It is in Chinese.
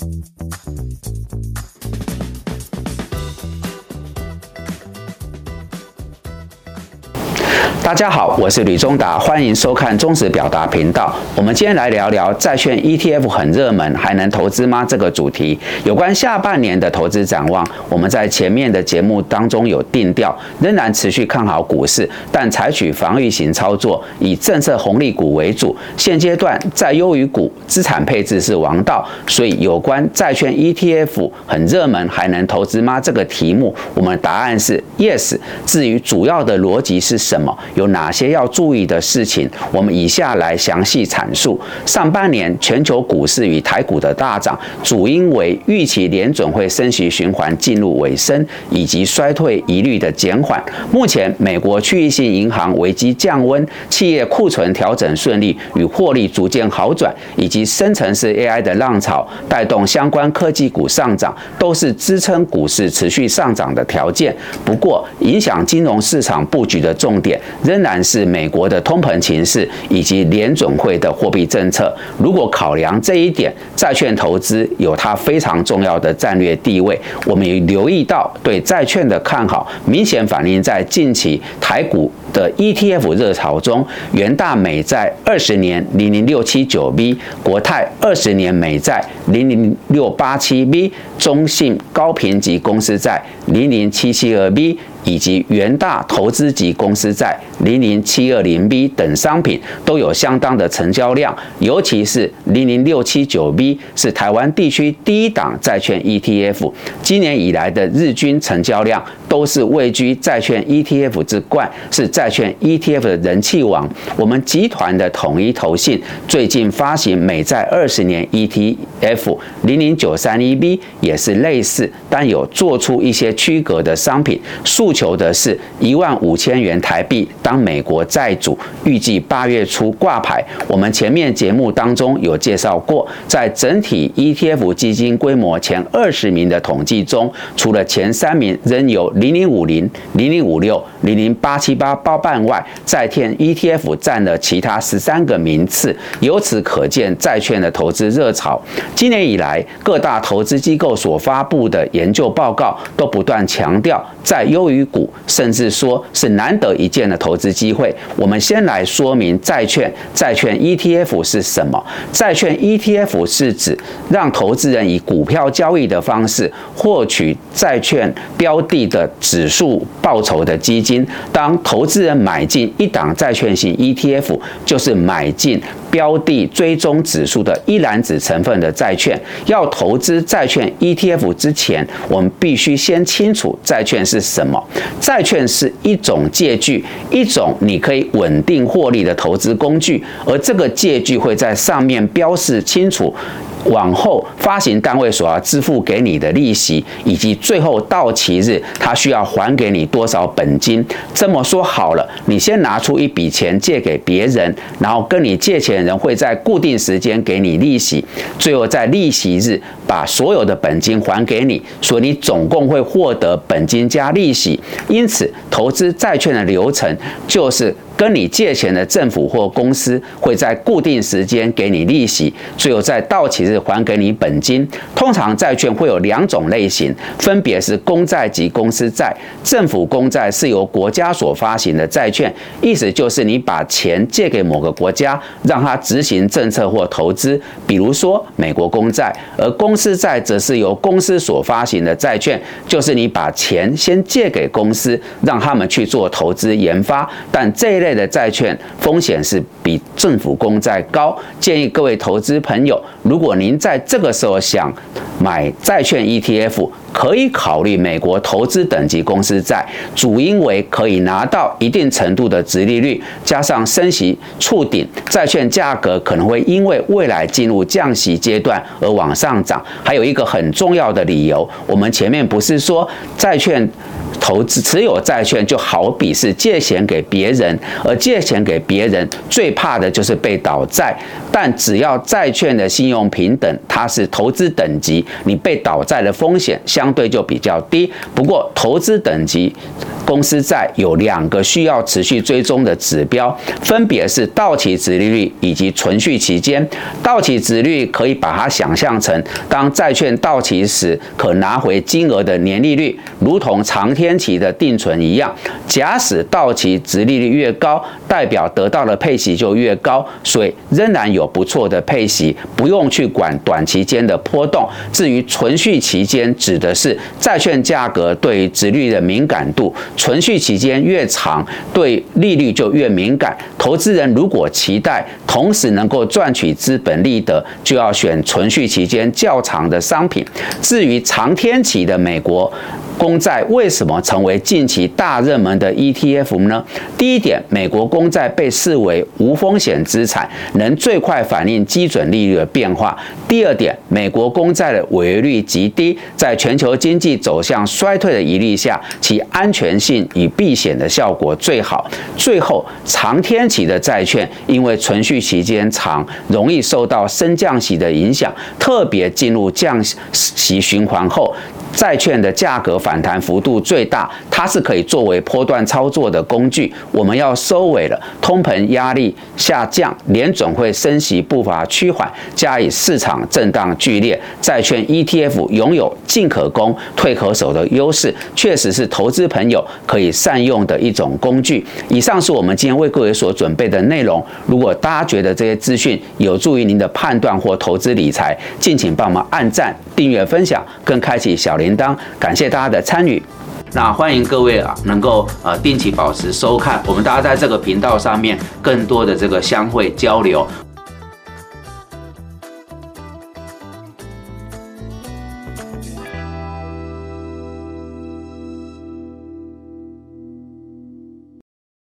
Thank you. 大家好，我是吕中达，欢迎收看中时表达频道。我们今天来聊聊债券 ETF 很热门，还能投资吗？这个主题有关下半年的投资展望。我们在前面的节目当中有定调，仍然持续看好股市，但采取防御型操作，以政策红利股为主。现阶段在优于股，资产配置是王道。所以有关债券 ETF 很热门，还能投资吗？这个题目，我们答案是 yes。至于主要的逻辑是什么？有哪些要注意的事情？我们以下来详细阐述。上半年全球股市与台股的大涨，主因为预期联准会升息循环进入尾声，以及衰退疑虑的减缓。目前美国区域性银行危机降温，企业库存调整顺利，与获利逐渐好转，以及深层次 AI 的浪潮带动相关科技股上涨，都是支撑股市持续上涨的条件。不过，影响金融市场布局的重点。仍然是美国的通膨情势以及联准会的货币政策。如果考量这一点，债券投资有它非常重要的战略地位。我们也留意到，对债券的看好明显反映在近期台股的 ETF 热潮中。元大美债二十年零零六七九 B，国泰二十年美债零零六八七 B，中信高评级公司债零零七七二 B。以及元大投资级公司债零零七二零 B 等商品都有相当的成交量，尤其是零零六七九 B 是台湾地区第一档债券 ETF，今年以来的日均成交量都是位居债券 ETF 之冠，是债券 ETF 的人气王。我们集团的统一投信最近发行美债二十年 ETF 零零九三一 B 也是类似，但有做出一些区隔的商品。诉求的是一万五千元台币当美国债主，预计八月初挂牌。我们前面节目当中有介绍过，在整体 ETF 基金规模前二十名的统计中，除了前三名仍有零零五零、零零五六、零零八七八包办外，债券 ETF 占了其他十三个名次。由此可见，债券的投资热潮。今年以来，各大投资机构所发布的研究报告都不断强调，在优于股，甚至说是难得一见的投资机会。我们先来说明债券，债券 ETF 是什么？债券 ETF 是指让投资人以股票交易的方式获取债券标的的指数报酬的基金。当投资人买进一档债券型 ETF，就是买进。标的追踪指数的一篮子成分的债券，要投资债券 ETF 之前，我们必须先清楚债券是什么。债券是一种借据，一种你可以稳定获利的投资工具，而这个借据会在上面标示清楚。往后发行单位所要支付给你的利息，以及最后到期日他需要还给你多少本金。这么说好了，你先拿出一笔钱借给别人，然后跟你借钱人会在固定时间给你利息，最后在利息日把所有的本金还给你，所以你总共会获得本金加利息。因此，投资债券的流程就是。跟你借钱的政府或公司会在固定时间给你利息，最后在到期日还给你本金。通常债券会有两种类型，分别是公债及公司债。政府公债是由国家所发行的债券，意思就是你把钱借给某个国家，让它执行政策或投资，比如说美国公债。而公司债则是由公司所发行的债券，就是你把钱先借给公司，让他们去做投资研发，但这一类。的债券风险是比政府公债高，建议各位投资朋友，如果您在这个时候想买债券 ETF，可以考虑美国投资等级公司债，主因为可以拿到一定程度的值利率，加上升息触顶，债券价格可能会因为未来进入降息阶段而往上涨。还有一个很重要的理由，我们前面不是说债券。投资持有债券就好比是借钱给别人，而借钱给别人最怕的就是被倒债。但只要债券的信用平等，它是投资等级，你被倒债的风险相对就比较低。不过投资等级公司债有两个需要持续追踪的指标，分别是到期值利率以及存续期间。到期值率可以把它想象成当债券到期时可拿回金额的年利率，如同长天天期的定存一样。假使到期值利率越高，代表得到的配息就越高，所以仍然有不错的配息，不用去管短期间的波动。至于存续期间，指的是债券价格对于值率的敏感度，存续期间越长，对利率就越敏感。投资人如果期待同时能够赚取资本利得，就要选存续期间较长的商品。至于长天期的美国。公债为什么成为近期大热门的 ETF 呢？第一点，美国公债被视为无风险资产，能最快反映基准利率的变化。第二点，美国公债的违约率极低，在全球经济走向衰退的疑虑下，其安全性与避险的效果最好。最后，长天期的债券因为存续期间长，容易受到升降息的影响，特别进入降息循环后。债券的价格反弹幅度最大，它是可以作为波段操作的工具。我们要收尾了，通膨压力下降，联准会升息步伐趋缓，加以市场震荡剧烈，债券 ETF 拥有进可攻、退可守的优势，确实是投资朋友可以善用的一种工具。以上是我们今天为各位所准备的内容。如果大家觉得这些资讯有助于您的判断或投资理财，敬请帮忙按赞、订阅、分享，跟开启小。铃铛，感谢大家的参与。那欢迎各位啊，能够呃定期保持收看，我们大家在这个频道上面更多的这个相会交流。